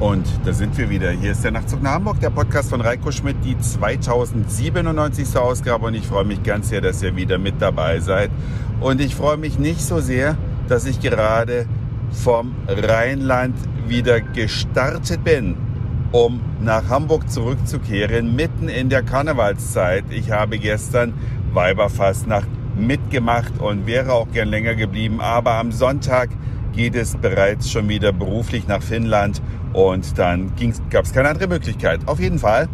Und da sind wir wieder. Hier ist der Nachtzug nach Hamburg, der Podcast von Reiko Schmidt, die 2097. Ausgabe. Und ich freue mich ganz sehr, dass ihr wieder mit dabei seid. Und ich freue mich nicht so sehr, dass ich gerade vom Rheinland wieder gestartet bin, um nach Hamburg zurückzukehren, mitten in der Karnevalszeit. Ich habe gestern Weiberfastnacht mitgemacht und wäre auch gern länger geblieben. Aber am Sonntag geht es bereits schon wieder beruflich nach Finnland und dann gab es keine andere Möglichkeit. Auf jeden Fall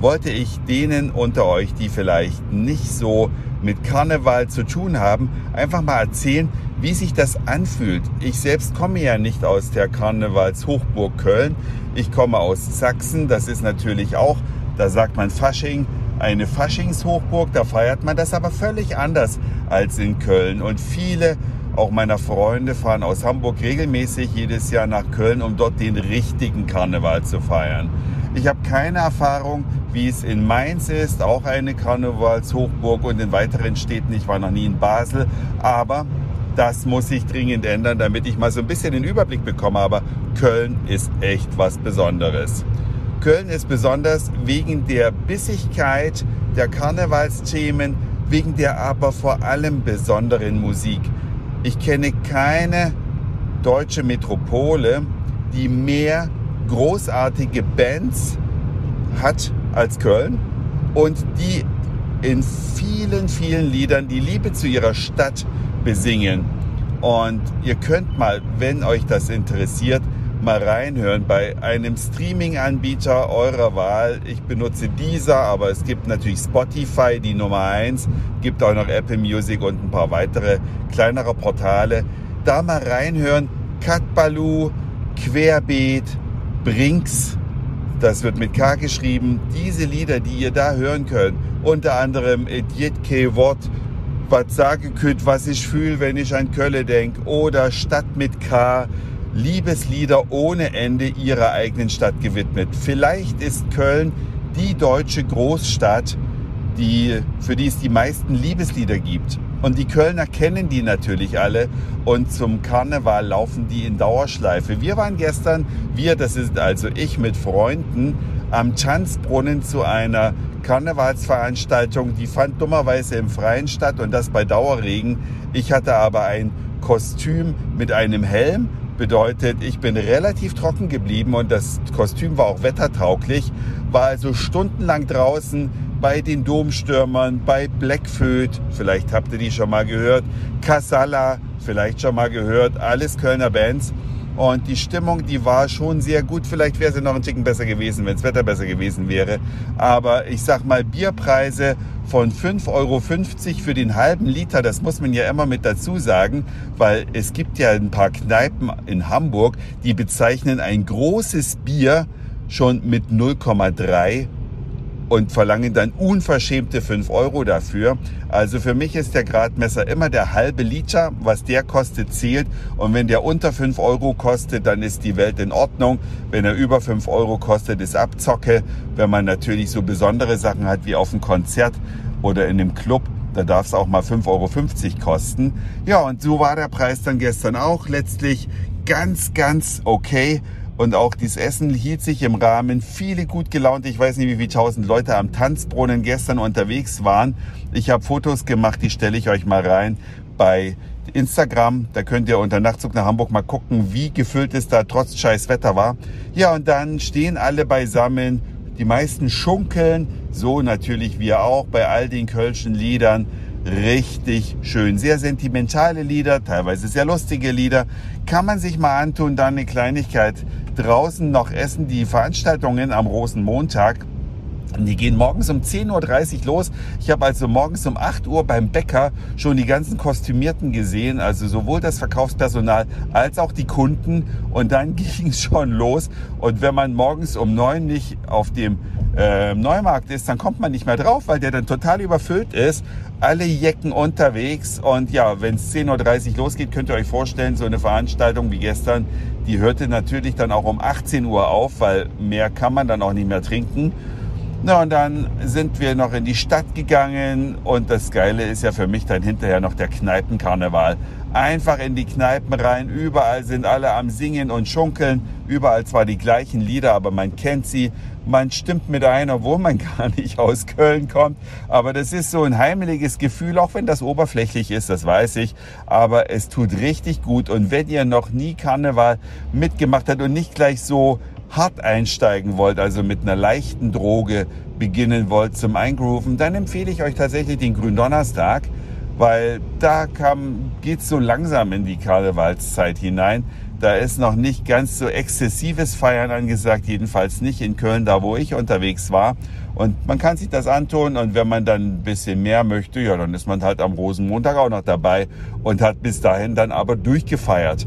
wollte ich denen unter euch, die vielleicht nicht so mit Karneval zu tun haben, einfach mal erzählen, wie sich das anfühlt. Ich selbst komme ja nicht aus der Karnevalshochburg Köln. Ich komme aus Sachsen. Das ist natürlich auch, da sagt man Fasching, eine Faschingshochburg. Da feiert man das aber völlig anders als in Köln. Und viele auch meiner Freunde fahren aus Hamburg regelmäßig jedes Jahr nach Köln, um dort den richtigen Karneval zu feiern. Ich habe keine Erfahrung, wie es in Mainz ist, auch eine Karnevalshochburg und in weiteren Städten. Ich war noch nie in Basel, aber das muss sich dringend ändern, damit ich mal so ein bisschen den Überblick bekomme. Aber Köln ist echt was Besonderes. Köln ist besonders wegen der Bissigkeit der Karnevalsthemen, wegen der aber vor allem besonderen Musik. Ich kenne keine deutsche Metropole, die mehr großartige Bands hat als Köln und die in vielen, vielen Liedern die Liebe zu ihrer Stadt besingen. Und ihr könnt mal, wenn euch das interessiert, mal reinhören bei einem Streaming-Anbieter eurer Wahl. Ich benutze dieser, aber es gibt natürlich Spotify, die Nummer eins, gibt auch noch Apple Music und ein paar weitere kleinere Portale. Da mal reinhören. Katbalu, Querbeet, Brinks, das wird mit K geschrieben. Diese Lieder, die ihr da hören könnt, unter anderem Edjetke Wort, was sage könnt, was ich fühle, wenn ich an Kölle denk, oder Stadt mit K, Liebeslieder ohne Ende ihrer eigenen Stadt gewidmet. Vielleicht ist Köln die deutsche Großstadt, die, für die es die meisten Liebeslieder gibt. Und die Kölner kennen die natürlich alle und zum Karneval laufen die in Dauerschleife. Wir waren gestern, wir, das ist also ich mit Freunden, am Tanzbrunnen zu einer Karnevalsveranstaltung. Die fand dummerweise im Freien statt und das bei Dauerregen. Ich hatte aber ein Kostüm mit einem Helm Bedeutet, ich bin relativ trocken geblieben und das Kostüm war auch wettertauglich, war also stundenlang draußen bei den Domstürmern, bei Blackfoot, vielleicht habt ihr die schon mal gehört, Casala, vielleicht schon mal gehört, alles Kölner Bands. Und die Stimmung, die war schon sehr gut. Vielleicht wäre sie noch ein Ticken besser gewesen, wenn das Wetter besser gewesen wäre. Aber ich sag mal, Bierpreise von 5,50 Euro für den halben Liter, das muss man ja immer mit dazu sagen, weil es gibt ja ein paar Kneipen in Hamburg, die bezeichnen ein großes Bier schon mit 0,3 und verlangen dann unverschämte 5 Euro dafür. Also für mich ist der Gradmesser immer der halbe Liter. Was der kostet, zählt. Und wenn der unter 5 Euro kostet, dann ist die Welt in Ordnung. Wenn er über 5 Euro kostet, ist Abzocke. Wenn man natürlich so besondere Sachen hat wie auf einem Konzert oder in einem Club, da darf es auch mal 5,50 Euro kosten. Ja, und so war der Preis dann gestern auch letztlich ganz, ganz okay. Und auch dieses Essen hielt sich im Rahmen. Viele gut gelaunt. Ich weiß nicht, wie viele tausend Leute am Tanzbrunnen gestern unterwegs waren. Ich habe Fotos gemacht, die stelle ich euch mal rein bei Instagram. Da könnt ihr unter Nachtzug nach Hamburg mal gucken, wie gefüllt es da trotz scheiß Wetter war. Ja, und dann stehen alle beisammen. Die meisten schunkeln. So natürlich wir auch bei all den kölschen Liedern richtig schön. Sehr sentimentale Lieder, teilweise sehr lustige Lieder. Kann man sich mal antun, dann eine Kleinigkeit draußen noch essen. Die Veranstaltungen am Rosenmontag die gehen morgens um 10.30 Uhr los. Ich habe also morgens um 8 Uhr beim Bäcker schon die ganzen Kostümierten gesehen, also sowohl das Verkaufspersonal als auch die Kunden. Und dann ging es schon los. Und wenn man morgens um 9 nicht auf dem äh, Neumarkt ist, dann kommt man nicht mehr drauf, weil der dann total überfüllt ist alle Jecken unterwegs. Und ja, wenn es 10.30 Uhr losgeht, könnt ihr euch vorstellen, so eine Veranstaltung wie gestern, die hörte natürlich dann auch um 18 Uhr auf, weil mehr kann man dann auch nicht mehr trinken. Na und dann sind wir noch in die Stadt gegangen und das Geile ist ja für mich dann hinterher noch der Kneipenkarneval. Einfach in die Kneipen rein, überall sind alle am Singen und Schunkeln, überall zwar die gleichen Lieder, aber man kennt sie, man stimmt mit ein, obwohl man gar nicht aus Köln kommt. Aber das ist so ein heimeliges Gefühl, auch wenn das oberflächlich ist, das weiß ich. Aber es tut richtig gut. Und wenn ihr noch nie Karneval mitgemacht habt und nicht gleich so hart einsteigen wollt, also mit einer leichten Droge beginnen wollt zum Eingrooven, dann empfehle ich euch tatsächlich den Gründonnerstag, weil da geht es so langsam in die Karnevalszeit hinein. Da ist noch nicht ganz so exzessives Feiern angesagt, jedenfalls nicht in Köln, da wo ich unterwegs war. Und man kann sich das antun und wenn man dann ein bisschen mehr möchte, ja, dann ist man halt am Rosenmontag auch noch dabei und hat bis dahin dann aber durchgefeiert.